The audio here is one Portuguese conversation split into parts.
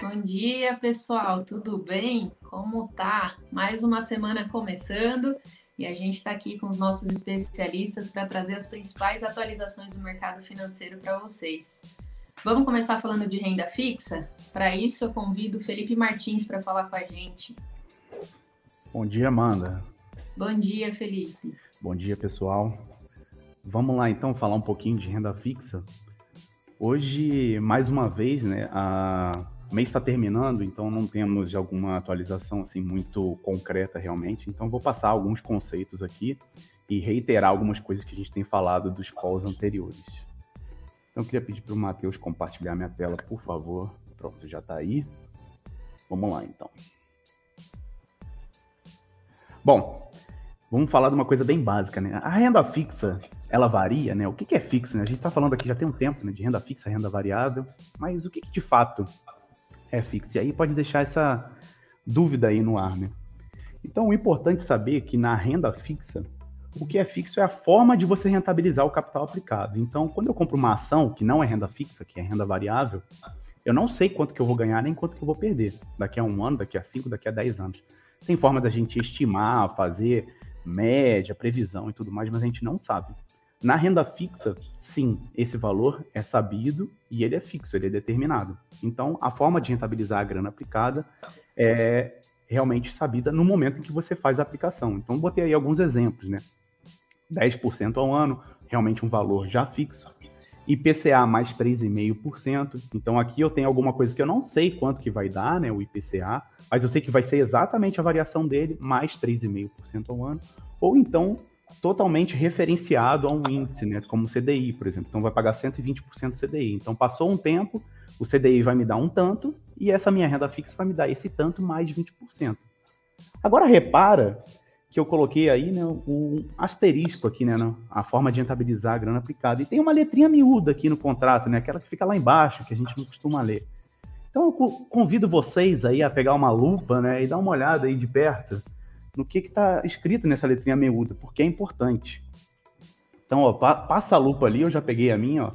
Bom dia, pessoal. Tudo bem? Como tá? Mais uma semana começando e a gente está aqui com os nossos especialistas para trazer as principais atualizações do mercado financeiro para vocês. Vamos começar falando de renda fixa? Para isso, eu convido o Felipe Martins para falar com a gente. Bom dia, Amanda. Bom dia, Felipe. Bom dia, pessoal. Vamos lá, então, falar um pouquinho de renda fixa. Hoje, mais uma vez, né, a o mês está terminando, então não temos alguma atualização assim muito concreta realmente. Então vou passar alguns conceitos aqui e reiterar algumas coisas que a gente tem falado dos calls anteriores. Então eu queria pedir para o Matheus compartilhar minha tela, por favor. Pronto, já está aí. Vamos lá então. Bom, vamos falar de uma coisa bem básica, né? A renda fixa, ela varia, né? O que, é fixo? Né? A gente está falando aqui já tem um tempo, né? De renda fixa, renda variável, mas o que, que de fato é fixo. E aí pode deixar essa dúvida aí no ar, né? Então, o importante é saber que na renda fixa, o que é fixo é a forma de você rentabilizar o capital aplicado. Então, quando eu compro uma ação que não é renda fixa, que é renda variável, eu não sei quanto que eu vou ganhar nem quanto que eu vou perder daqui a um ano, daqui a cinco, daqui a dez anos. Tem forma da gente estimar, fazer média, previsão e tudo mais, mas a gente não sabe. Na renda fixa, sim, esse valor é sabido e ele é fixo, ele é determinado. Então, a forma de rentabilizar a grana aplicada é realmente sabida no momento em que você faz a aplicação. Então, botei aí alguns exemplos, né? 10% ao ano, realmente um valor já fixo. IPCA mais 3,5%. Então aqui eu tenho alguma coisa que eu não sei quanto que vai dar, né, o IPCA, mas eu sei que vai ser exatamente a variação dele mais 3,5% ao ano. Ou então totalmente referenciado a um índice, né, como o CDI, por exemplo. Então vai pagar 120% do CDI. Então passou um tempo, o CDI vai me dar um tanto e essa minha renda fixa vai me dar esse tanto mais 20%. Agora repara que eu coloquei aí né, um asterisco aqui, né, a forma de rentabilizar a grana aplicada. E tem uma letrinha miúda aqui no contrato, né, aquela que fica lá embaixo, que a gente não costuma ler. Então eu convido vocês aí a pegar uma lupa, né, e dar uma olhada aí de perto no que está escrito nessa letrinha miúda, porque é importante. Então, ó, pa passa a lupa ali, eu já peguei a minha, ó,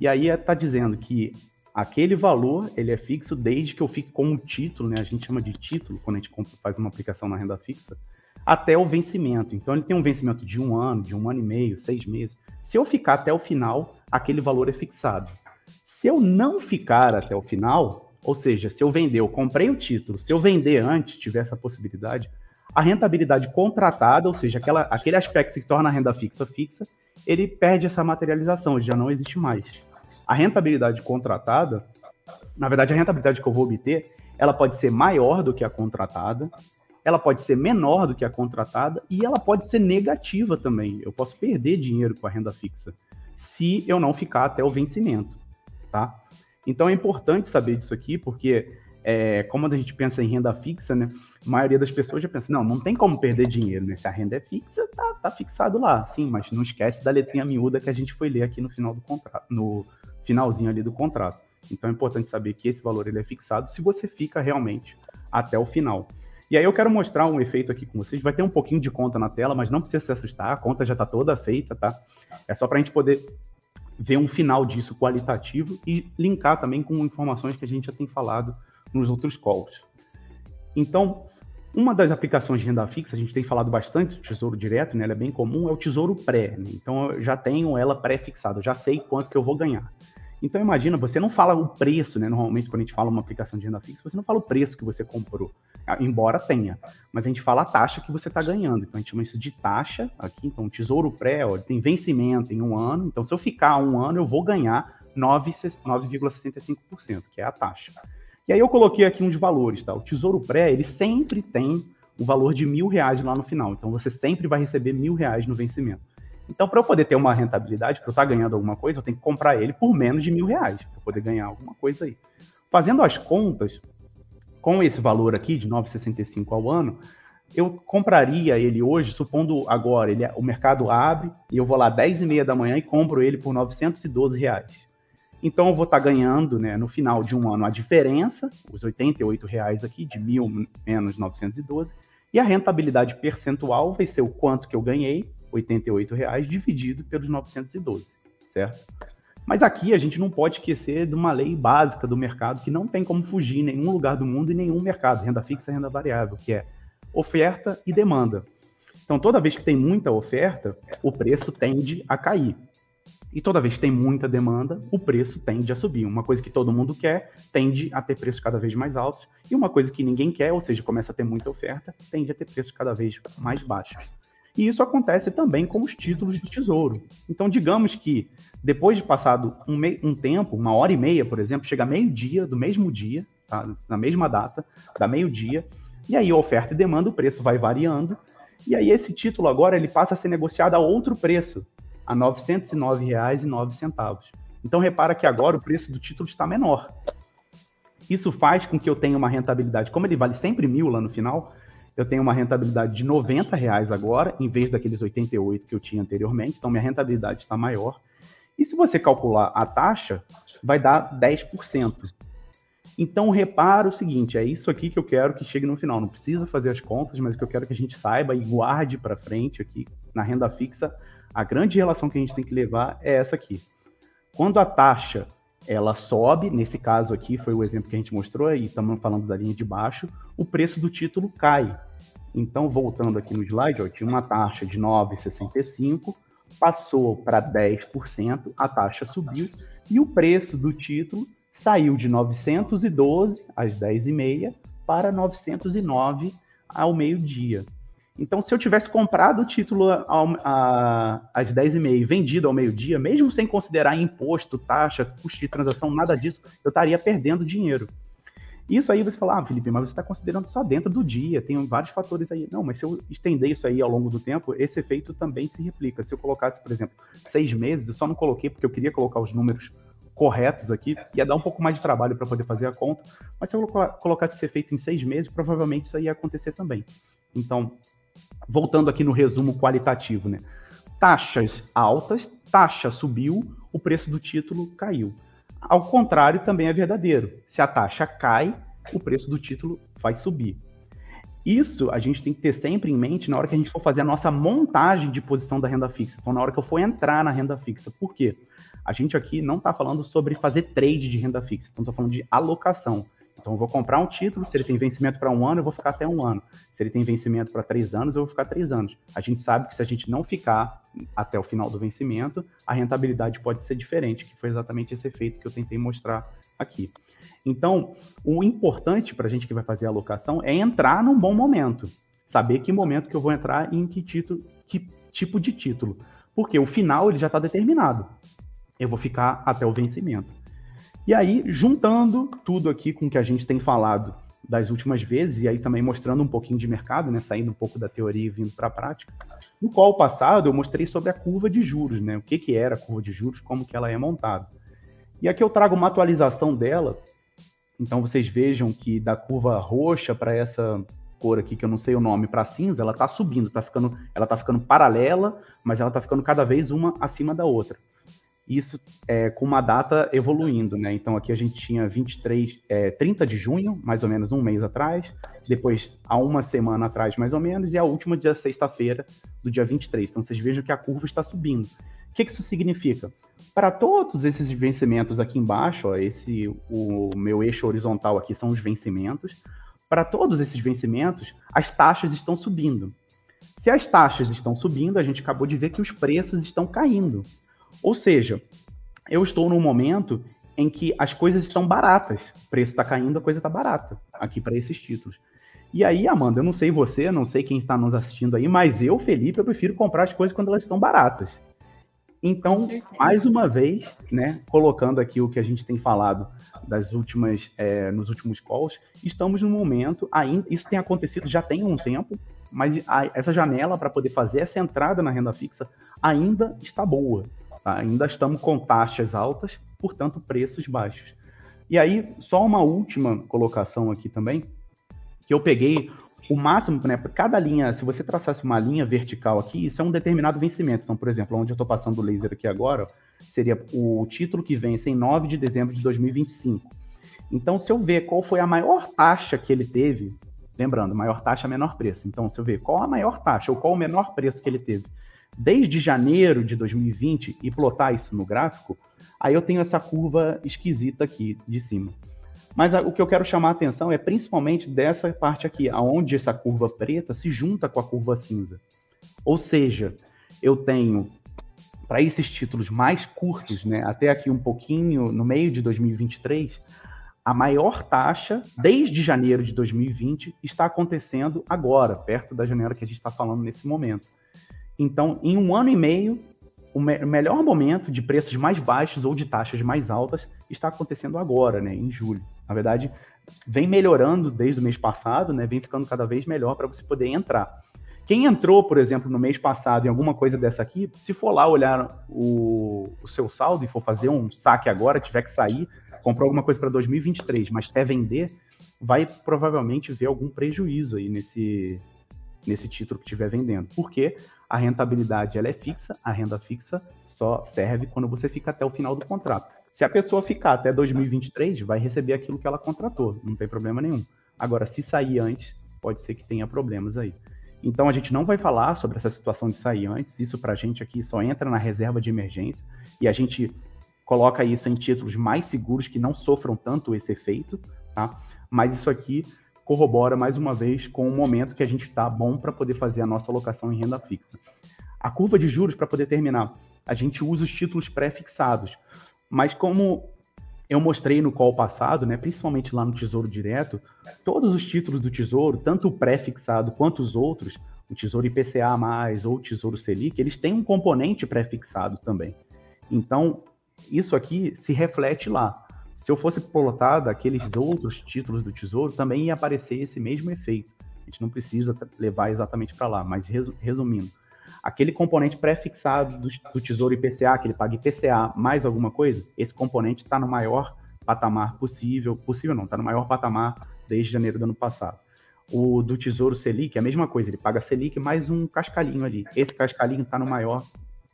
e aí está dizendo que aquele valor ele é fixo desde que eu fique com o título, né? A gente chama de título quando a gente faz uma aplicação na renda fixa, até o vencimento. Então, ele tem um vencimento de um ano, de um ano e meio, seis meses. Se eu ficar até o final, aquele valor é fixado. Se eu não ficar até o final, ou seja, se eu vender, eu comprei o título, se eu vender antes, tiver essa possibilidade, a rentabilidade contratada, ou seja, aquela, aquele aspecto que torna a renda fixa fixa, ele perde essa materialização, ele já não existe mais. A rentabilidade contratada, na verdade, a rentabilidade que eu vou obter, ela pode ser maior do que a contratada, ela pode ser menor do que a contratada e ela pode ser negativa também. Eu posso perder dinheiro com a renda fixa se eu não ficar até o vencimento, tá? Então é importante saber disso aqui, porque é, como a gente pensa em renda fixa, né? A maioria das pessoas já pensa, não, não tem como perder dinheiro, né? Se a renda é fixa, tá, tá fixado lá. Sim, mas não esquece da letrinha miúda que a gente foi ler aqui no final do contrato, no finalzinho ali do contrato. Então é importante saber que esse valor ele é fixado se você fica realmente até o final. E aí eu quero mostrar um efeito aqui com vocês. Vai ter um pouquinho de conta na tela, mas não precisa se assustar. A conta já está toda feita, tá? É só para a gente poder ver um final disso qualitativo e linkar também com informações que a gente já tem falado nos outros calls. Então, uma das aplicações de renda fixa, a gente tem falado bastante Tesouro Direto, né? Ela é bem comum, é o Tesouro Pré. Né? Então, eu já tenho ela pré-fixada, já sei quanto que eu vou ganhar. Então, imagina, você não fala o preço, né? Normalmente, quando a gente fala uma aplicação de renda fixa, você não fala o preço que você comprou, embora tenha. Mas a gente fala a taxa que você está ganhando. Então, a gente chama isso de taxa aqui. Então, Tesouro Pré, ó, tem vencimento em um ano. Então, se eu ficar um ano, eu vou ganhar 9,65%, que é a taxa. E aí eu coloquei aqui uns valores, tá? O Tesouro Pré, ele sempre tem um valor de mil reais lá no final. Então você sempre vai receber mil reais no vencimento. Então, para eu poder ter uma rentabilidade, para eu estar tá ganhando alguma coisa, eu tenho que comprar ele por menos de mil reais, para poder ganhar alguma coisa aí. Fazendo as contas, com esse valor aqui, de 9,65 ao ano, eu compraria ele hoje, supondo agora, ele, é, o mercado abre e eu vou lá 10 e meia da manhã e compro ele por 912 reais. Então eu vou estar tá ganhando, né, no final de um ano, a diferença, os 88 reais aqui, de mil menos 912, e a rentabilidade percentual vai ser o quanto que eu ganhei, 88 reais, dividido pelos 912, certo? Mas aqui a gente não pode esquecer de uma lei básica do mercado que não tem como fugir em nenhum lugar do mundo e nenhum mercado, renda fixa e renda variável, que é oferta e demanda. Então, toda vez que tem muita oferta, o preço tende a cair. E toda vez que tem muita demanda, o preço tende a subir. Uma coisa que todo mundo quer tende a ter preços cada vez mais altos, e uma coisa que ninguém quer, ou seja, começa a ter muita oferta, tende a ter preços cada vez mais baixos. E isso acontece também com os títulos do Tesouro. Então, digamos que depois de passado um, um tempo, uma hora e meia, por exemplo, chega meio-dia do mesmo dia, tá? na mesma data, da meio-dia, e aí oferta e demanda, o preço vai variando, e aí esse título agora ele passa a ser negociado a outro preço, a R$ 909,09. Então repara que agora o preço do título está menor. Isso faz com que eu tenha uma rentabilidade, como ele vale sempre mil lá no final, eu tenho uma rentabilidade de 90 reais agora, em vez daqueles 88 que eu tinha anteriormente, então minha rentabilidade está maior. E se você calcular a taxa, vai dar 10%. Então repara o seguinte, é isso aqui que eu quero que chegue no final. Não precisa fazer as contas, mas o que eu quero que a gente saiba e guarde para frente aqui na renda fixa, a grande relação que a gente tem que levar é essa aqui. Quando a taxa ela sobe, nesse caso aqui foi o exemplo que a gente mostrou, e estamos falando da linha de baixo, o preço do título cai. Então, voltando aqui no slide, ó, tinha uma taxa de 9,65, passou para 10%, a taxa subiu, e o preço do título saiu de 912 às 10h30 para 909 ao meio-dia. Então, se eu tivesse comprado o título ao, a, às 10h30 e vendido ao meio-dia, mesmo sem considerar imposto, taxa, custo de transação, nada disso, eu estaria perdendo dinheiro. Isso aí você fala, ah, Felipe, mas você está considerando só dentro do dia, tem vários fatores aí. Não, mas se eu estender isso aí ao longo do tempo, esse efeito também se replica. Se eu colocasse, por exemplo, seis meses, eu só não coloquei porque eu queria colocar os números corretos aqui, ia dar um pouco mais de trabalho para poder fazer a conta, mas se eu colocasse esse efeito em seis meses, provavelmente isso aí ia acontecer também. Então, voltando aqui no resumo qualitativo, né? Taxas altas, taxa subiu, o preço do título caiu. Ao contrário, também é verdadeiro. Se a taxa cai, o preço do título vai subir. Isso a gente tem que ter sempre em mente na hora que a gente for fazer a nossa montagem de posição da renda fixa. Então, na hora que eu for entrar na renda fixa. Por quê? A gente aqui não está falando sobre fazer trade de renda fixa. Então, estou falando de alocação. Então, eu vou comprar um título, se ele tem vencimento para um ano, eu vou ficar até um ano. Se ele tem vencimento para três anos, eu vou ficar três anos. A gente sabe que se a gente não ficar até o final do vencimento, a rentabilidade pode ser diferente, que foi exatamente esse efeito que eu tentei mostrar aqui. Então, o importante para a gente que vai fazer a alocação é entrar num bom momento. Saber que momento que eu vou entrar e em que título, que tipo de título. Porque o final ele já está determinado. Eu vou ficar até o vencimento. E aí, juntando tudo aqui com o que a gente tem falado das últimas vezes, e aí também mostrando um pouquinho de mercado, né, saindo um pouco da teoria e vindo para a prática, no qual passado eu mostrei sobre a curva de juros, né, o que, que era a curva de juros, como que ela é montada. E aqui eu trago uma atualização dela, então vocês vejam que da curva roxa para essa cor aqui, que eu não sei o nome, para cinza, ela está subindo, tá ficando, ela está ficando paralela, mas ela está ficando cada vez uma acima da outra isso é, com uma data evoluindo, né? Então aqui a gente tinha 23, é, 30 de junho, mais ou menos um mês atrás, depois há uma semana atrás, mais ou menos, e a última dia sexta-feira do dia 23. Então vocês vejam que a curva está subindo. O que, que isso significa? Para todos esses vencimentos aqui embaixo, ó, esse o meu eixo horizontal aqui são os vencimentos. Para todos esses vencimentos, as taxas estão subindo. Se as taxas estão subindo, a gente acabou de ver que os preços estão caindo. Ou seja, eu estou num momento em que as coisas estão baratas. O preço está caindo, a coisa está barata aqui para esses títulos. E aí, Amanda, eu não sei você, não sei quem está nos assistindo aí, mas eu, Felipe, eu prefiro comprar as coisas quando elas estão baratas. Então, mais uma vez, né, colocando aqui o que a gente tem falado das últimas, é, nos últimos calls, estamos num momento, ainda, isso tem acontecido já tem um tempo, mas a, essa janela para poder fazer essa entrada na renda fixa ainda está boa. Ainda estamos com taxas altas, portanto, preços baixos. E aí, só uma última colocação aqui também, que eu peguei o máximo, né, cada linha, se você traçasse uma linha vertical aqui, isso é um determinado vencimento. Então, por exemplo, onde eu estou passando o laser aqui agora, seria o título que vence em 9 de dezembro de 2025. Então, se eu ver qual foi a maior taxa que ele teve, lembrando, maior taxa, menor preço. Então, se eu ver qual a maior taxa ou qual o menor preço que ele teve desde janeiro de 2020 e plotar isso no gráfico, aí eu tenho essa curva esquisita aqui de cima. Mas o que eu quero chamar a atenção é principalmente dessa parte aqui, aonde essa curva preta se junta com a curva cinza. Ou seja, eu tenho para esses títulos mais curtos, né, até aqui um pouquinho no meio de 2023, a maior taxa desde janeiro de 2020 está acontecendo agora, perto da janela que a gente está falando nesse momento. Então, em um ano e meio, o me melhor momento de preços mais baixos ou de taxas mais altas está acontecendo agora, né, em julho. Na verdade, vem melhorando desde o mês passado, né, vem ficando cada vez melhor para você poder entrar. Quem entrou, por exemplo, no mês passado em alguma coisa dessa aqui, se for lá olhar o, o seu saldo e for fazer um saque agora, tiver que sair, comprou alguma coisa para 2023, mas quer vender, vai provavelmente ver algum prejuízo aí nesse, nesse título que estiver vendendo. Porque a rentabilidade ela é fixa, a renda fixa só serve quando você fica até o final do contrato. Se a pessoa ficar até 2023, vai receber aquilo que ela contratou, não tem problema nenhum. Agora, se sair antes, pode ser que tenha problemas aí. Então, a gente não vai falar sobre essa situação de sair antes, isso para a gente aqui só entra na reserva de emergência e a gente coloca isso em títulos mais seguros que não sofram tanto esse efeito, tá? Mas isso aqui corrobora mais uma vez com o momento que a gente está bom para poder fazer a nossa alocação em renda fixa. A curva de juros, para poder terminar, a gente usa os títulos pré-fixados, mas como eu mostrei no call passado, né, principalmente lá no Tesouro Direto, todos os títulos do Tesouro, tanto o pré-fixado quanto os outros, o Tesouro IPCA+, ou o Tesouro Selic, eles têm um componente pré-fixado também. Então, isso aqui se reflete lá se eu fosse plotar daqueles outros títulos do Tesouro, também ia aparecer esse mesmo efeito. A gente não precisa levar exatamente para lá, mas resumindo, aquele componente pré-fixado do, do, Tesouro IPCA, que ele paga IPCA mais alguma coisa, esse componente está no maior patamar possível, possível não, está no maior patamar desde janeiro do ano passado. O do Tesouro Selic é a mesma coisa, ele paga Selic mais um cascalhinho ali. Esse cascalhinho está no maior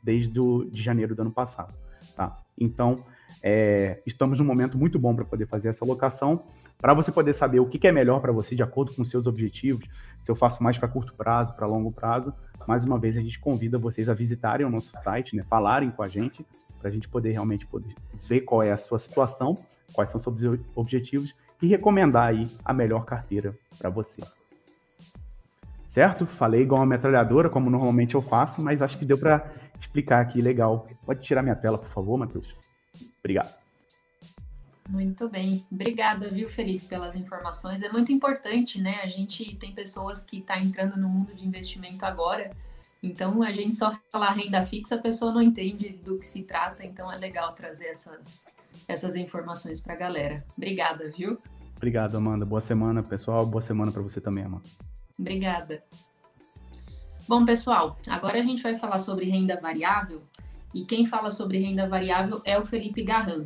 desde do, de janeiro do ano passado. Tá? Então, é, estamos num momento muito bom para poder fazer essa alocação, para você poder saber o que, que é melhor para você de acordo com seus objetivos, se eu faço mais para curto prazo, para longo prazo. Mais uma vez, a gente convida vocês a visitarem o nosso site, né, falarem com a gente, para a gente poder realmente poder ver qual é a sua situação, quais são seus objetivos e recomendar aí a melhor carteira para você. Certo? Falei igual uma metralhadora, como normalmente eu faço, mas acho que deu para explicar aqui legal. Pode tirar minha tela, por favor, Matheus? Obrigado. Muito bem. Obrigada, viu, Felipe, pelas informações. É muito importante, né? A gente tem pessoas que estão tá entrando no mundo de investimento agora, então a gente só falar renda fixa, a pessoa não entende do que se trata, então é legal trazer essas, essas informações para a galera. Obrigada, viu? Obrigado, Amanda. Boa semana, pessoal. Boa semana para você também, Amanda. Obrigada. Bom, pessoal, agora a gente vai falar sobre renda variável e quem fala sobre renda variável é o Felipe Garran.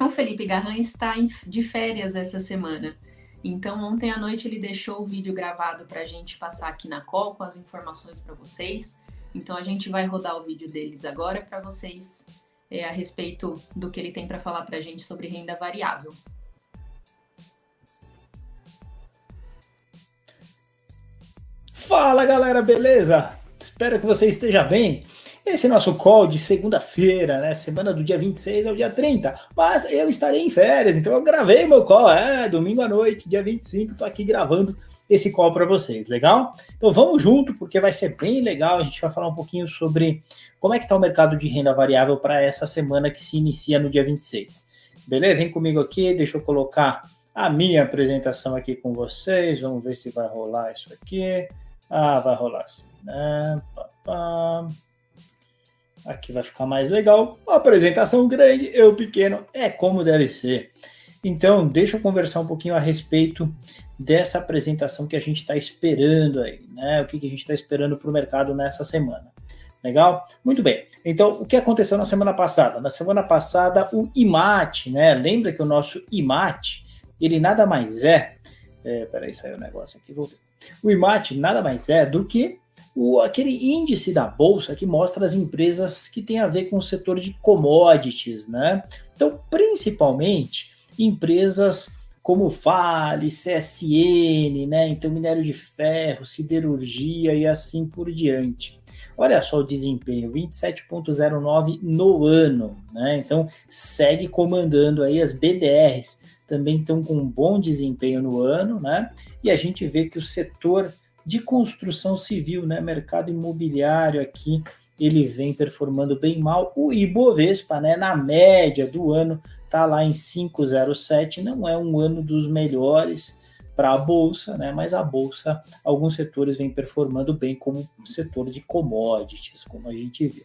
O Felipe Garran está de férias essa semana. Então, ontem à noite ele deixou o vídeo gravado para a gente passar aqui na call com as informações para vocês. Então, a gente vai rodar o vídeo deles agora para vocês é, a respeito do que ele tem para falar para a gente sobre renda variável. Fala galera, beleza? Espero que você esteja bem. Esse nosso call de segunda-feira, né? Semana do dia 26 ao dia 30. Mas eu estarei em férias, então eu gravei meu call. É, domingo à noite, dia 25, tô aqui gravando esse call para vocês, legal? Então vamos junto, porque vai ser bem legal. A gente vai falar um pouquinho sobre como é que está o mercado de renda variável para essa semana que se inicia no dia 26. Beleza? Vem comigo aqui, deixa eu colocar a minha apresentação aqui com vocês. Vamos ver se vai rolar isso aqui. Ah, vai rolar sim, né? Pá, pá. Aqui vai ficar mais legal. Uma apresentação grande, eu pequeno, é como deve ser. Então, deixa eu conversar um pouquinho a respeito dessa apresentação que a gente está esperando aí, né? O que, que a gente está esperando para o mercado nessa semana. Legal? Muito bem. Então, o que aconteceu na semana passada? Na semana passada, o IMAT, né? Lembra que o nosso IMAT, ele nada mais é. é peraí, saiu o negócio aqui, voltei. O IMAT nada mais é do que o, aquele índice da bolsa que mostra as empresas que têm a ver com o setor de commodities, né? Então, principalmente empresas como Vale, CSN, né? Então, minério de ferro, siderurgia e assim por diante. Olha só o desempenho, 27,09 no ano, né? Então segue comandando aí as BDRs, também estão com um bom desempenho no ano, né? E a gente vê que o setor de construção civil, né, mercado imobiliário aqui, ele vem performando bem mal. O Ibovespa, né, na média do ano, tá lá em 507, não é um ano dos melhores para a bolsa, né? Mas a bolsa, alguns setores vêm performando bem, como o setor de commodities, como a gente viu.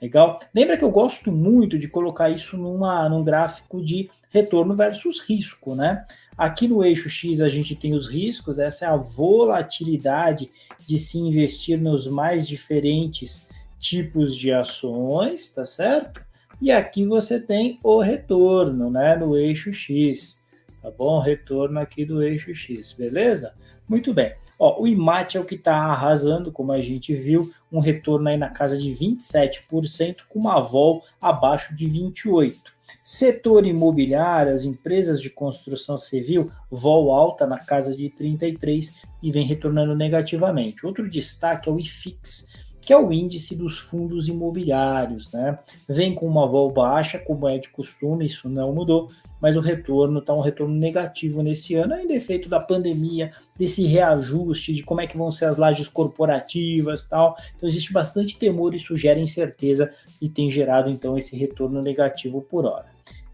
Legal? Lembra que eu gosto muito de colocar isso numa, num gráfico de retorno versus risco, né? Aqui no eixo X a gente tem os riscos, essa é a volatilidade de se investir nos mais diferentes tipos de ações, tá certo? E aqui você tem o retorno, né, no eixo X, tá bom? Retorno aqui do eixo X, beleza? Muito bem. Ó, o IMAT é o que está arrasando, como a gente viu, um retorno aí na casa de 27%, com uma vol abaixo de 28%. Setor imobiliário, as empresas de construção civil, vol alta na casa de 33% e vem retornando negativamente. Outro destaque é o IFIX, que é o índice dos fundos imobiliários, né? Vem com uma vol baixa, como é de costume, isso não mudou, mas o retorno está um retorno negativo nesse ano, ainda efeito da pandemia, desse reajuste de como é que vão ser as lajes corporativas tal. Então existe bastante temor, isso gera incerteza e tem gerado então esse retorno negativo por hora.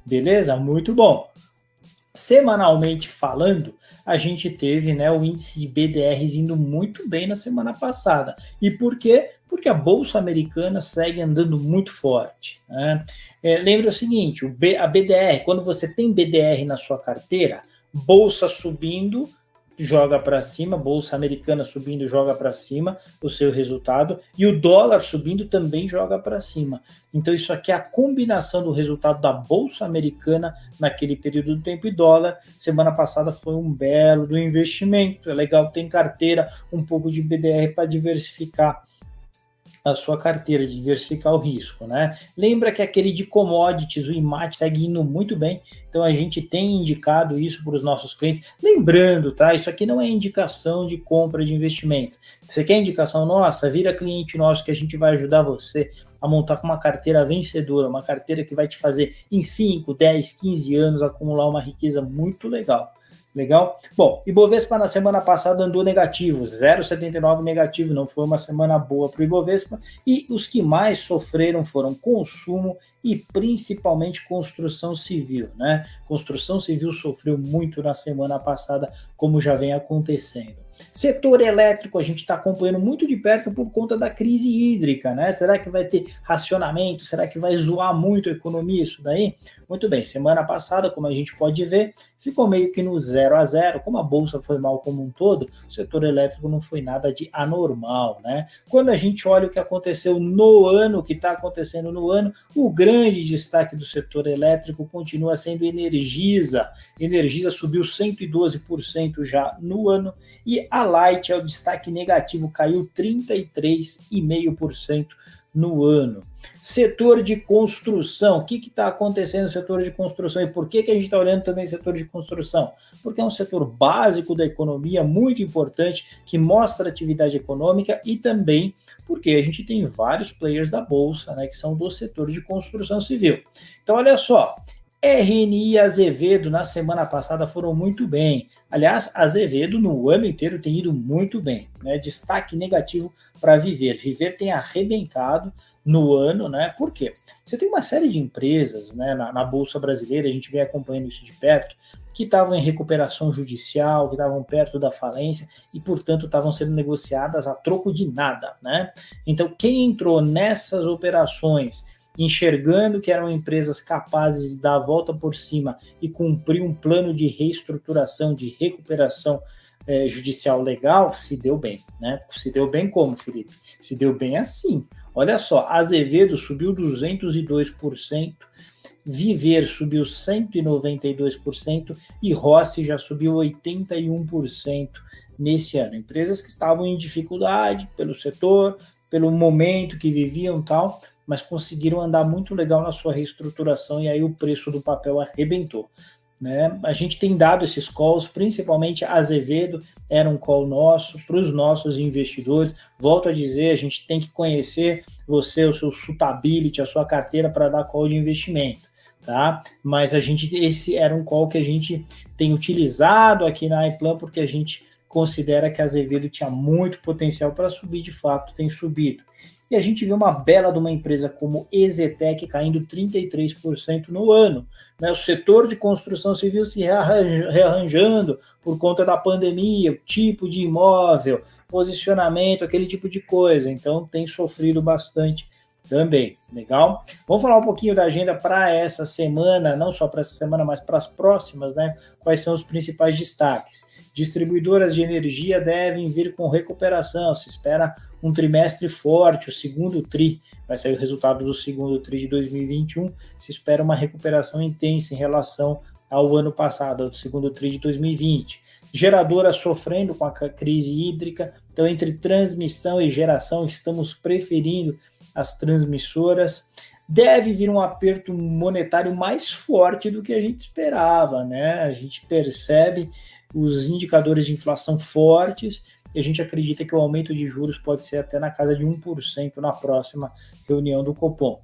Beleza? Muito bom. Semanalmente falando, a gente teve né, o índice de BDRs indo muito bem na semana passada. E por quê? Porque a Bolsa Americana segue andando muito forte. Né? É, lembra o seguinte: o B, a BDR, quando você tem BDR na sua carteira, bolsa subindo, joga para cima, bolsa americana subindo joga para cima o seu resultado e o dólar subindo também joga para cima. Então isso aqui é a combinação do resultado da bolsa americana naquele período do tempo e dólar. Semana passada foi um belo do investimento. É legal ter em carteira um pouco de BDR para diversificar a sua carteira, diversificar o risco, né? Lembra que aquele de commodities, o IMAT, segue indo muito bem, então a gente tem indicado isso para os nossos clientes. Lembrando, tá? Isso aqui não é indicação de compra de investimento. Você quer indicação nossa? Vira cliente nosso que a gente vai ajudar você a montar uma carteira vencedora, uma carteira que vai te fazer em 5, 10, 15 anos acumular uma riqueza muito legal. Legal? Bom, Ibovespa na semana passada andou negativo, 0,79 negativo, não foi uma semana boa para o Ibovespa. E os que mais sofreram foram consumo e principalmente construção civil, né? Construção civil sofreu muito na semana passada, como já vem acontecendo. Setor elétrico, a gente está acompanhando muito de perto por conta da crise hídrica, né? Será que vai ter racionamento? Será que vai zoar muito a economia isso daí? Muito bem, semana passada, como a gente pode ver, ficou meio que no zero a zero. Como a bolsa foi mal como um todo, o setor elétrico não foi nada de anormal, né? Quando a gente olha o que aconteceu no ano, o que está acontecendo no ano, o grande destaque do setor elétrico continua sendo Energisa. Energisa subiu 112% já no ano e a Light é o destaque negativo, caiu 33,5% no ano. Setor de construção, o que está acontecendo no setor de construção e por que, que a gente está olhando também o setor de construção? Porque é um setor básico da economia, muito importante, que mostra atividade econômica e também porque a gente tem vários players da Bolsa né, que são do setor de construção civil. Então, olha só, RNI e Azevedo na semana passada foram muito bem. Aliás, Azevedo no ano inteiro tem ido muito bem. Né? Destaque negativo para Viver. Viver tem arrebentado no ano, né? Por quê? Você tem uma série de empresas né, na, na Bolsa Brasileira, a gente vem acompanhando isso de perto, que estavam em recuperação judicial, que estavam perto da falência e, portanto, estavam sendo negociadas a troco de nada, né? Então, quem entrou nessas operações enxergando que eram empresas capazes de dar a volta por cima e cumprir um plano de reestruturação, de recuperação é, judicial legal, se deu bem, né? Se deu bem como, Felipe? Se deu bem assim. Olha só, Azevedo subiu 202%, Viver subiu 192% e Rossi já subiu 81% nesse ano. Empresas que estavam em dificuldade pelo setor, pelo momento que viviam tal, mas conseguiram andar muito legal na sua reestruturação e aí o preço do papel arrebentou. Né? A gente tem dado esses calls, principalmente Azevedo era um call nosso para os nossos investidores. Volto a dizer, a gente tem que conhecer você, o seu suitability, a sua carteira para dar call de investimento, tá? Mas a gente esse era um call que a gente tem utilizado aqui na iPlan porque a gente considera que Azevedo tinha muito potencial para subir, de fato tem subido. E a gente vê uma bela de uma empresa como Exetec caindo 33% no ano. Né? O setor de construção civil se rearranjando por conta da pandemia, tipo de imóvel, posicionamento, aquele tipo de coisa. Então tem sofrido bastante também. Legal? Vamos falar um pouquinho da agenda para essa semana, não só para essa semana, mas para as próximas, né? Quais são os principais destaques? Distribuidoras de energia devem vir com recuperação. Se espera um trimestre forte, o segundo TRI, vai sair o resultado do segundo TRI de 2021, se espera uma recuperação intensa em relação ao ano passado, ao segundo TRI de 2020. Geradoras sofrendo com a crise hídrica, então entre transmissão e geração estamos preferindo as transmissoras. Deve vir um aperto monetário mais forte do que a gente esperava, né? A gente percebe os indicadores de inflação fortes e a gente acredita que o aumento de juros pode ser até na casa de 1% na próxima reunião do Copom.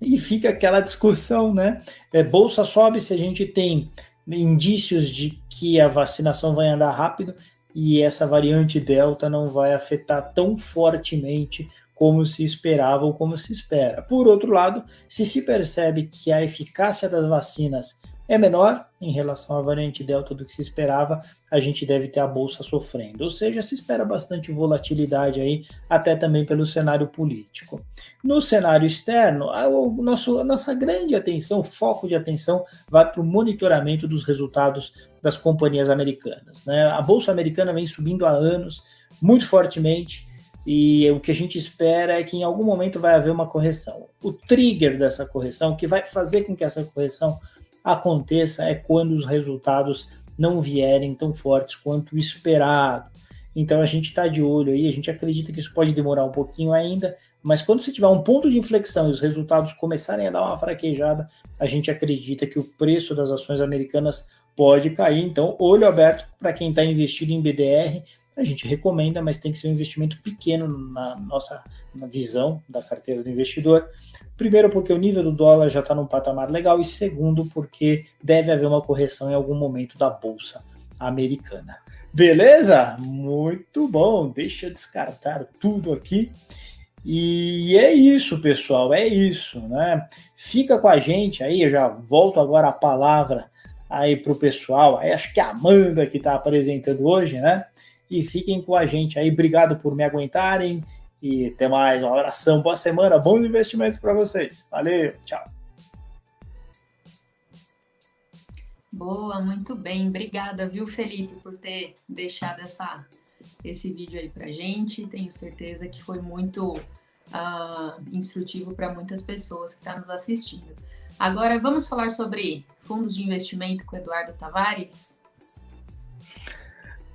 E fica aquela discussão, né? É, bolsa sobe se a gente tem indícios de que a vacinação vai andar rápido e essa variante Delta não vai afetar tão fortemente como se esperava ou como se espera. Por outro lado, se se percebe que a eficácia das vacinas é menor em relação à variante Delta do que se esperava, a gente deve ter a bolsa sofrendo. Ou seja, se espera bastante volatilidade aí, até também pelo cenário político. No cenário externo, a, nosso, a nossa grande atenção, foco de atenção, vai para o monitoramento dos resultados das companhias americanas. Né? A bolsa americana vem subindo há anos, muito fortemente. E o que a gente espera é que em algum momento vai haver uma correção. O trigger dessa correção, que vai fazer com que essa correção aconteça é quando os resultados não vierem tão fortes quanto esperado. Então a gente está de olho aí, a gente acredita que isso pode demorar um pouquinho ainda, mas quando você tiver um ponto de inflexão e os resultados começarem a dar uma fraquejada, a gente acredita que o preço das ações americanas pode cair. Então, olho aberto para quem está investido em BDR. A gente recomenda, mas tem que ser um investimento pequeno na nossa na visão da carteira do investidor. Primeiro, porque o nível do dólar já está num patamar legal, e segundo, porque deve haver uma correção em algum momento da bolsa americana. Beleza? Muito bom. Deixa eu descartar tudo aqui. E é isso, pessoal, é isso, né? Fica com a gente aí, eu já volto agora a palavra aí para o pessoal. Aí acho que é a Amanda que está apresentando hoje, né? E fiquem com a gente aí. Obrigado por me aguentarem. E até mais, um abração, boa semana, bons investimentos para vocês. Valeu, tchau. Boa, muito bem. Obrigada, viu, Felipe, por ter deixado essa, esse vídeo aí para gente. Tenho certeza que foi muito uh, instrutivo para muitas pessoas que estão tá nos assistindo. Agora, vamos falar sobre fundos de investimento com Eduardo Tavares?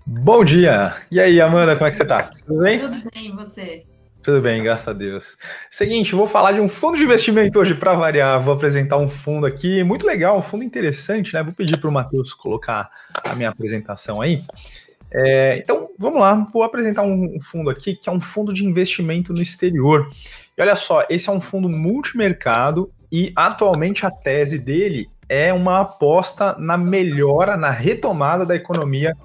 Bom dia! E aí, Amanda, como é que você está? Tudo bem? Tudo bem, e você? Tudo bem, graças a Deus. Seguinte, vou falar de um fundo de investimento hoje para variar. Vou apresentar um fundo aqui muito legal, um fundo interessante, né? Vou pedir para o Matheus colocar a minha apresentação aí. É, então, vamos lá, vou apresentar um fundo aqui que é um fundo de investimento no exterior. E olha só, esse é um fundo multimercado e atualmente a tese dele é uma aposta na melhora, na retomada da economia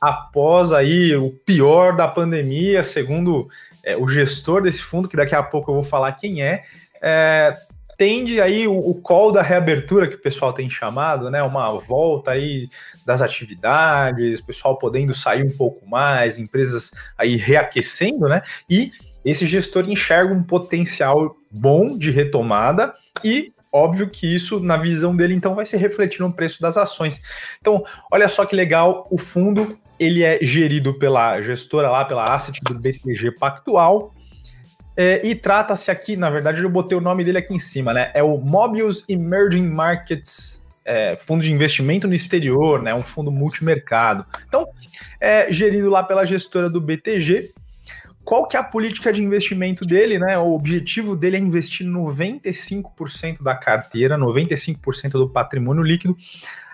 após aí o pior da pandemia, segundo é, o gestor desse fundo, que daqui a pouco eu vou falar quem é, é tende aí o, o call da reabertura que o pessoal tem chamado, né? Uma volta aí das atividades, pessoal podendo sair um pouco mais, empresas aí reaquecendo, né? E esse gestor enxerga um potencial bom de retomada e óbvio que isso, na visão dele, então, vai se refletir no preço das ações. Então, olha só que legal, o fundo ele é gerido pela gestora lá, pela asset do BTG Pactual. É, e trata-se aqui, na verdade, eu botei o nome dele aqui em cima, né? É o Mobius Emerging Markets é, Fundo de Investimento no Exterior, né? Um fundo multimercado. Então, é gerido lá pela gestora do BTG. Qual que é a política de investimento dele, né? O objetivo dele é investir 95% da carteira, 95% do patrimônio líquido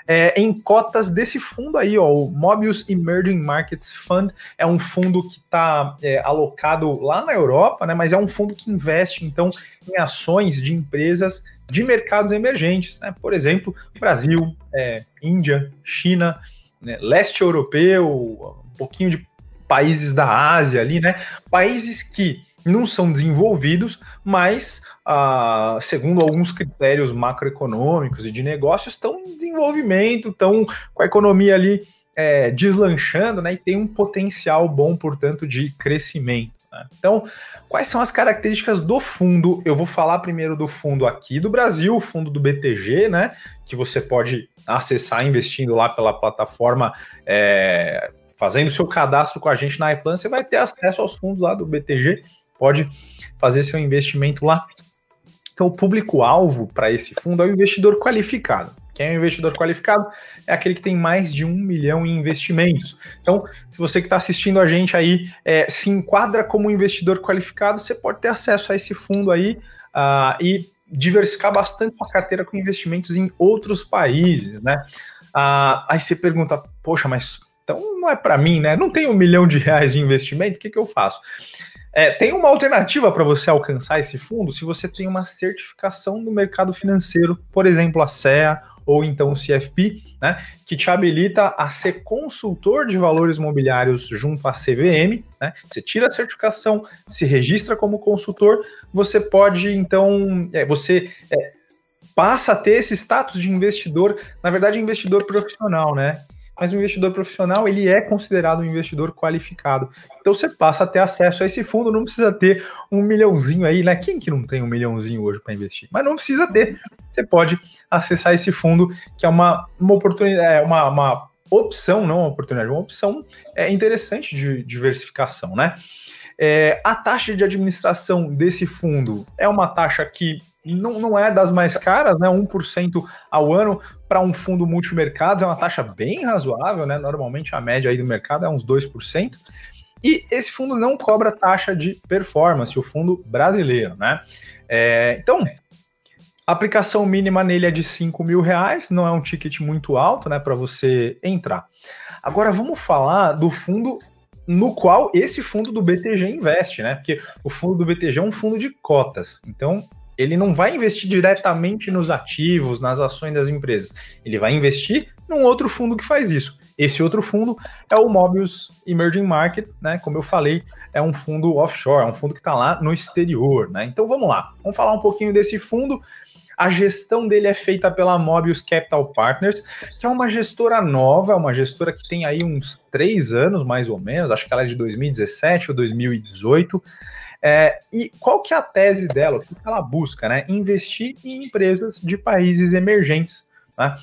é, em cotas desse fundo aí, ó, o Mobius Emerging Markets Fund. É um fundo que está é, alocado lá na Europa, né? Mas é um fundo que investe, então, em ações de empresas de mercados emergentes, né? Por exemplo, Brasil, é, Índia, China, né? leste europeu, um pouquinho de países da Ásia ali, né? Países que não são desenvolvidos, mas ah, segundo alguns critérios macroeconômicos e de negócios, estão em desenvolvimento, estão com a economia ali é, deslanchando, né? E tem um potencial bom, portanto, de crescimento. Né? Então, quais são as características do fundo? Eu vou falar primeiro do fundo aqui do Brasil, o fundo do BTG, né? Que você pode acessar investindo lá pela plataforma. É, fazendo seu cadastro com a gente na iPlan, você vai ter acesso aos fundos lá do BTG, pode fazer seu investimento lá. Então, o público-alvo para esse fundo é o investidor qualificado. Quem é o investidor qualificado? É aquele que tem mais de um milhão em investimentos. Então, se você que está assistindo a gente aí é, se enquadra como investidor qualificado, você pode ter acesso a esse fundo aí uh, e diversificar bastante sua carteira com investimentos em outros países, né? Uh, aí você pergunta, poxa, mas então não é para mim, né? Não tenho um milhão de reais de investimento, o que, que eu faço? É, tem uma alternativa para você alcançar esse fundo se você tem uma certificação do mercado financeiro, por exemplo, a CEA ou então o CFP, né, que te habilita a ser consultor de valores imobiliários junto à CVM. Né? Você tira a certificação, se registra como consultor, você pode então, é, você é, passa a ter esse status de investidor, na verdade, investidor profissional, né? Mas o investidor profissional ele é considerado um investidor qualificado. Então você passa a ter acesso a esse fundo, não precisa ter um milhãozinho aí, né? Quem que não tem um milhãozinho hoje para investir? Mas não precisa ter. Você pode acessar esse fundo, que é uma, uma oportunidade, é uma, uma opção, não uma oportunidade, uma opção é interessante de diversificação, né? É, a taxa de administração desse fundo é uma taxa que não, não é das mais caras, né? 1% ao ano para um fundo multimercados é uma taxa bem razoável, né? Normalmente a média aí do mercado é uns 2%. E esse fundo não cobra taxa de performance, o fundo brasileiro, né? É, então, a aplicação mínima nele é de 5 mil reais, não é um ticket muito alto, né, para você entrar. Agora vamos falar do fundo no qual esse fundo do BTG investe, né? Porque o fundo do BTG é um fundo de cotas. Então, ele não vai investir diretamente nos ativos, nas ações das empresas. Ele vai investir num outro fundo que faz isso. Esse outro fundo é o Mobius Emerging Market, né? Como eu falei, é um fundo offshore, é um fundo que está lá no exterior, né? Então vamos lá, vamos falar um pouquinho desse fundo. A gestão dele é feita pela Mobius Capital Partners, que é uma gestora nova, é uma gestora que tem aí uns três anos, mais ou menos, acho que ela é de 2017 ou 2018. É, e qual que é a tese dela? O que ela busca? Né? Investir em empresas de países emergentes. Né?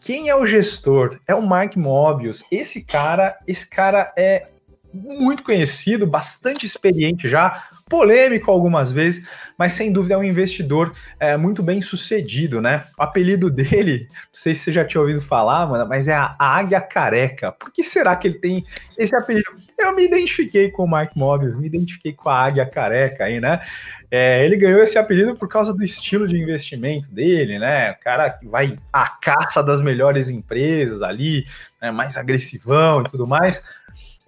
Quem é o gestor? É o Mark Mobius. Esse cara, esse cara é muito conhecido, bastante experiente já, polêmico algumas vezes, mas sem dúvida é um investidor é, muito bem sucedido, né? O apelido dele, não sei se você já tinha ouvido falar, mano, mas é a Águia Careca. Por que será que ele tem esse apelido? Eu me identifiquei com o Mark Mobius, me identifiquei com a Águia Careca aí, né? É, ele ganhou esse apelido por causa do estilo de investimento dele, né? O cara que vai à caça das melhores empresas ali, né? mais agressivão e tudo mais.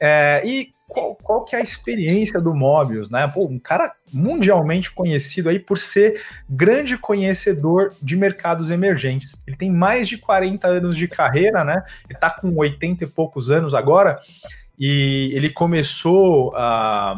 É, e qual, qual que é a experiência do Mobius, né? Pô, um cara mundialmente conhecido aí por ser grande conhecedor de mercados emergentes. Ele tem mais de 40 anos de carreira, né? Ele tá com 80 e poucos anos agora, e ele começou a.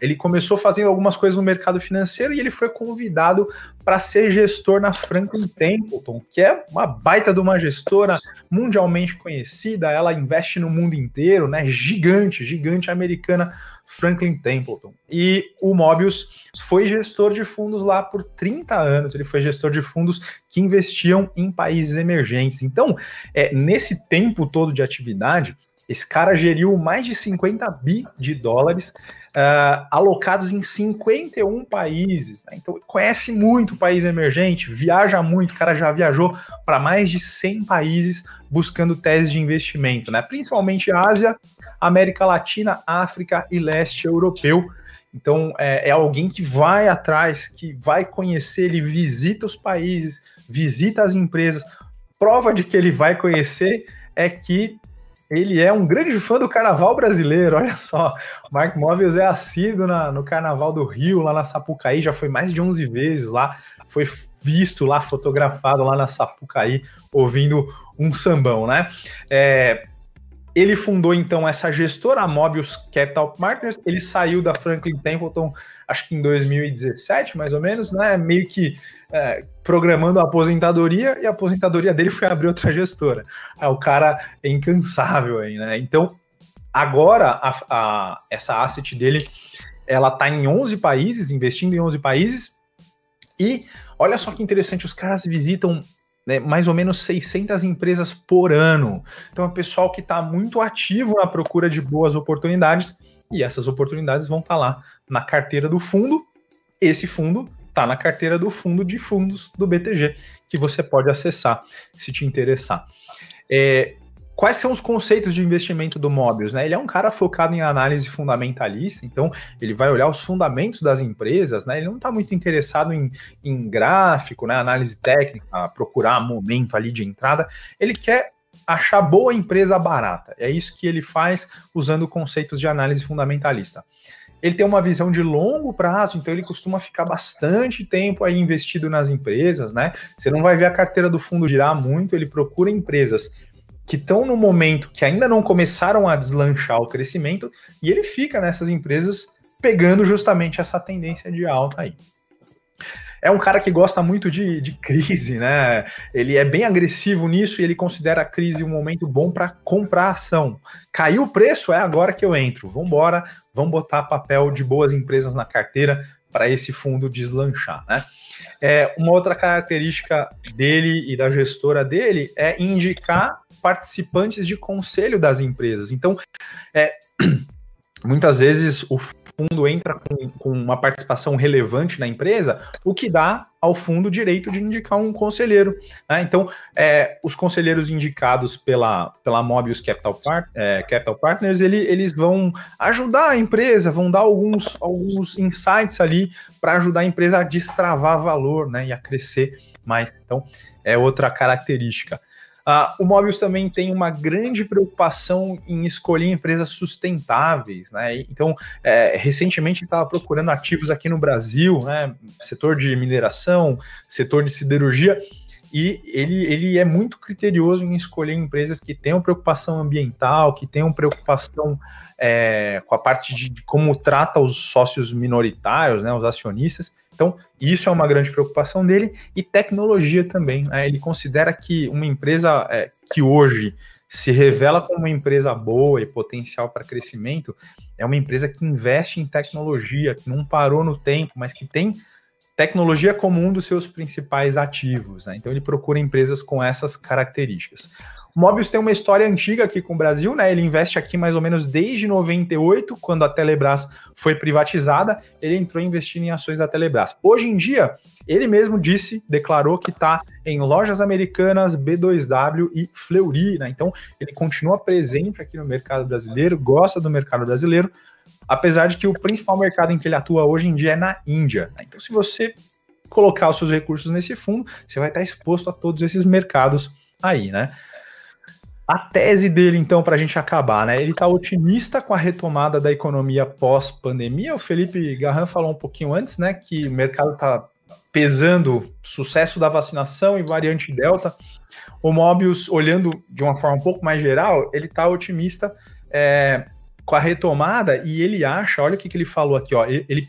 ele começou fazendo algumas coisas no mercado financeiro e ele foi convidado para ser gestor na Franklin Templeton, que é uma baita de uma gestora mundialmente conhecida, ela investe no mundo inteiro, né? Gigante, gigante americana Franklin Templeton. E o Mobius foi gestor de fundos lá por 30 anos, ele foi gestor de fundos que investiam em países emergentes. Então, é, nesse tempo todo de atividade, esse cara geriu mais de 50 bi de dólares uh, alocados em 51 países. Né? Então, conhece muito o país emergente, viaja muito, o cara já viajou para mais de 100 países buscando teses de investimento, né? principalmente Ásia, América Latina, África e leste europeu. Então, é, é alguém que vai atrás, que vai conhecer, ele visita os países, visita as empresas, prova de que ele vai conhecer é que ele é um grande fã do carnaval brasileiro. Olha só, o Mark Mobius é assíduo na, no carnaval do Rio, lá na Sapucaí, já foi mais de 11 vezes lá, foi visto lá, fotografado lá na Sapucaí, ouvindo um sambão, né? É, ele fundou então essa gestora, a Mobius Capital Partners. Ele saiu da Franklin Templeton, acho que em 2017, mais ou menos, né? Meio que é, programando a aposentadoria e a aposentadoria dele foi abrir outra gestora. É, o cara é incansável aí, né? Então, agora a, a, essa asset dele, ela tá em 11 países, investindo em 11 países. E olha só que interessante, os caras visitam né, mais ou menos 600 empresas por ano. Então é pessoal que está muito ativo na procura de boas oportunidades e essas oportunidades vão estar tá lá na carteira do fundo. Esse fundo está na carteira do fundo de fundos do BTG, que você pode acessar se te interessar. É, quais são os conceitos de investimento do Mobius? Né? Ele é um cara focado em análise fundamentalista, então ele vai olhar os fundamentos das empresas, né? Ele não está muito interessado em, em gráfico, né? Análise técnica, procurar momento ali de entrada. Ele quer achar boa empresa barata. É isso que ele faz usando conceitos de análise fundamentalista. Ele tem uma visão de longo prazo, então ele costuma ficar bastante tempo aí investido nas empresas, né? Você não vai ver a carteira do fundo girar muito, ele procura empresas que estão no momento que ainda não começaram a deslanchar o crescimento, e ele fica nessas empresas pegando justamente essa tendência de alta aí. É um cara que gosta muito de, de crise, né? Ele é bem agressivo nisso e ele considera a crise um momento bom para comprar ação. Caiu o preço, é agora que eu entro. Vamos embora, vamos botar papel de boas empresas na carteira para esse fundo deslanchar, né? É, uma outra característica dele e da gestora dele é indicar participantes de conselho das empresas. Então, é, muitas vezes o fundo entra com, com, uma participação relevante na empresa, o que dá ao fundo direito de indicar um conselheiro. Né? Então, é, os conselheiros indicados pela, pela Mobius Capital, Part, é, Capital Partners, ele, eles vão ajudar a empresa, vão dar alguns, alguns insights ali para ajudar a empresa a destravar valor né, e a crescer mais. Então, é outra característica. Uh, o Mobius também tem uma grande preocupação em escolher empresas sustentáveis, né? Então, é, recentemente estava procurando ativos aqui no Brasil, né? Setor de mineração, setor de siderurgia, e ele, ele é muito criterioso em escolher empresas que tenham preocupação ambiental, que tenham preocupação é, com a parte de, de como trata os sócios minoritários, né, os acionistas. Então, isso é uma grande preocupação dele e tecnologia também. Né? Ele considera que uma empresa é, que hoje se revela como uma empresa boa e potencial para crescimento é uma empresa que investe em tecnologia, que não parou no tempo, mas que tem tecnologia como um dos seus principais ativos. Né? Então, ele procura empresas com essas características. O Mobius tem uma história antiga aqui com o Brasil, né? Ele investe aqui mais ou menos desde 98, quando a Telebrás foi privatizada, ele entrou investindo em ações da Telebrás. Hoje em dia, ele mesmo disse, declarou que está em lojas americanas, B2W e Fleury, né? Então, ele continua presente aqui no mercado brasileiro, gosta do mercado brasileiro, apesar de que o principal mercado em que ele atua hoje em dia é na Índia. Né? Então, se você colocar os seus recursos nesse fundo, você vai estar exposto a todos esses mercados aí, né? A tese dele, então, para a gente acabar, né? Ele está otimista com a retomada da economia pós-pandemia. O Felipe Garran falou um pouquinho antes, né? Que o mercado está pesando sucesso da vacinação e variante Delta. O Mobius, olhando de uma forma um pouco mais geral, ele está otimista é, com a retomada e ele acha, olha o que, que ele falou aqui, ó. Ele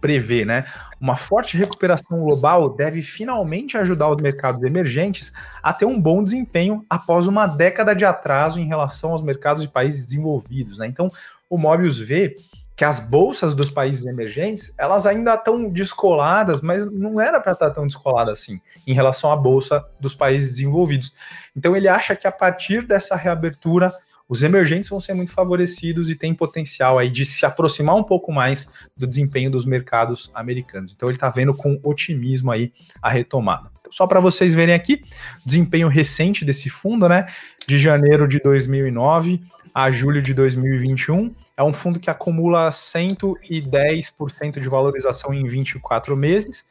prevê, né? Uma forte recuperação global deve finalmente ajudar os mercados emergentes a ter um bom desempenho após uma década de atraso em relação aos mercados de países desenvolvidos, né? Então, o Mobius vê que as bolsas dos países emergentes, elas ainda estão descoladas, mas não era para estar tão descolada assim em relação à bolsa dos países desenvolvidos. Então ele acha que a partir dessa reabertura os emergentes vão ser muito favorecidos e tem potencial aí de se aproximar um pouco mais do desempenho dos mercados americanos. Então ele está vendo com otimismo aí a retomada. Então, só para vocês verem aqui, desempenho recente desse fundo, né? De janeiro de 2009 a julho de 2021. É um fundo que acumula 110% de valorização em 24 meses.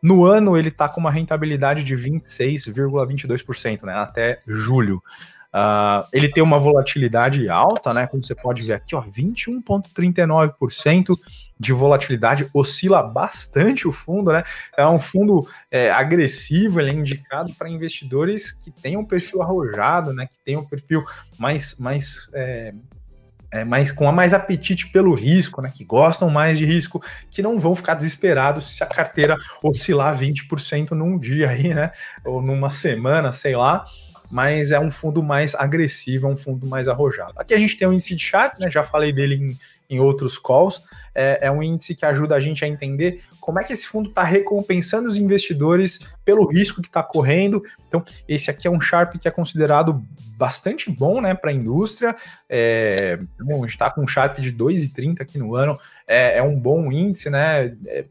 No ano, ele está com uma rentabilidade de 26,22%, né, até julho. Uh, ele tem uma volatilidade alta, né? Como você pode ver aqui, ó, 21,39% de volatilidade, oscila bastante o fundo, né? É um fundo é, agressivo, ele é indicado para investidores que tenham um perfil arrojado, né? Que tenham um perfil mais, mais é, é, com mais apetite pelo risco, né, que gostam mais de risco, que não vão ficar desesperados se a carteira oscilar 20% num dia aí, né, ou numa semana, sei lá, mas é um fundo mais agressivo, é um fundo mais arrojado. Aqui a gente tem o índice de Sharp, né? Já falei dele em, em outros calls. É, é, um índice que ajuda a gente a entender como é que esse fundo está recompensando os investidores pelo risco que está correndo. Então, esse aqui é um Sharp que é considerado bastante bom né, para a indústria. É, bom, a gente está com um Sharp de 2,30 aqui no ano, é, é um bom índice, né? É,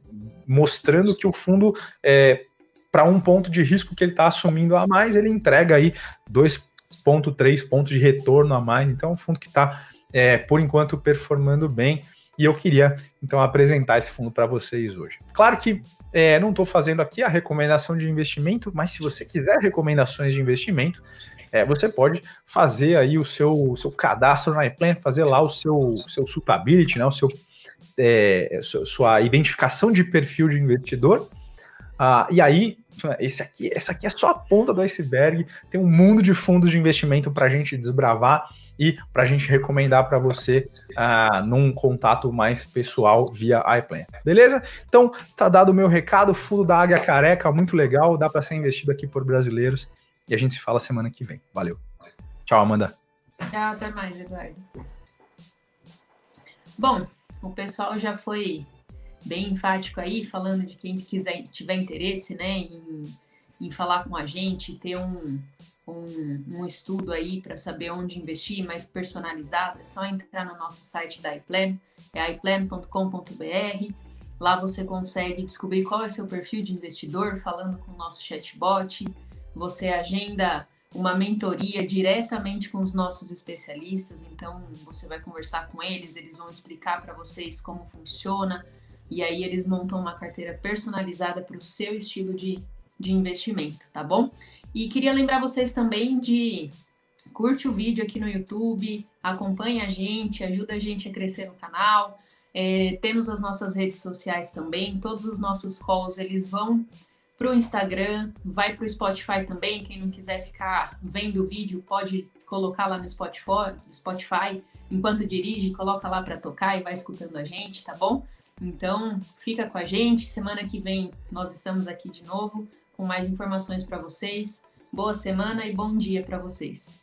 mostrando que o fundo é, para um ponto de risco que ele está assumindo a mais, ele entrega aí 2,3 pontos de retorno a mais. Então, é um fundo que está, é, por enquanto, performando bem. E eu queria, então, apresentar esse fundo para vocês hoje. Claro que é, não estou fazendo aqui a recomendação de investimento, mas se você quiser recomendações de investimento, é, você pode fazer aí o seu, o seu cadastro na iPlan, fazer lá o seu, seu suitability, né, o seu, é, sua identificação de perfil de investidor, ah, e aí, esse aqui, essa aqui é só a ponta do iceberg. Tem um mundo de fundos de investimento para a gente desbravar e para a gente recomendar para você ah, num contato mais pessoal via iPlan. Beleza? Então, tá dado o meu recado. Fundo da Águia Careca, muito legal. Dá para ser investido aqui por brasileiros. E a gente se fala semana que vem. Valeu. Tchau, Amanda. Tchau, até mais, Eduardo. Bom, o pessoal já foi bem enfático aí, falando de quem quiser tiver interesse, né, em, em falar com a gente, ter um, um, um estudo aí para saber onde investir, mais personalizado, é só entrar no nosso site da iPlan, é iplan.com.br. Lá você consegue descobrir qual é seu perfil de investidor, falando com o nosso chatbot. Você agenda uma mentoria diretamente com os nossos especialistas, então você vai conversar com eles, eles vão explicar para vocês como funciona, e aí eles montam uma carteira personalizada para o seu estilo de, de investimento, tá bom? E queria lembrar vocês também de curte o vídeo aqui no YouTube, acompanha a gente, ajuda a gente a crescer no canal. É, temos as nossas redes sociais também, todos os nossos calls eles vão para o Instagram, vai para o Spotify também. Quem não quiser ficar vendo o vídeo pode colocar lá no Spotify, Spotify enquanto dirige, coloca lá para tocar e vai escutando a gente, tá bom? Então, fica com a gente. Semana que vem nós estamos aqui de novo com mais informações para vocês. Boa semana e bom dia para vocês.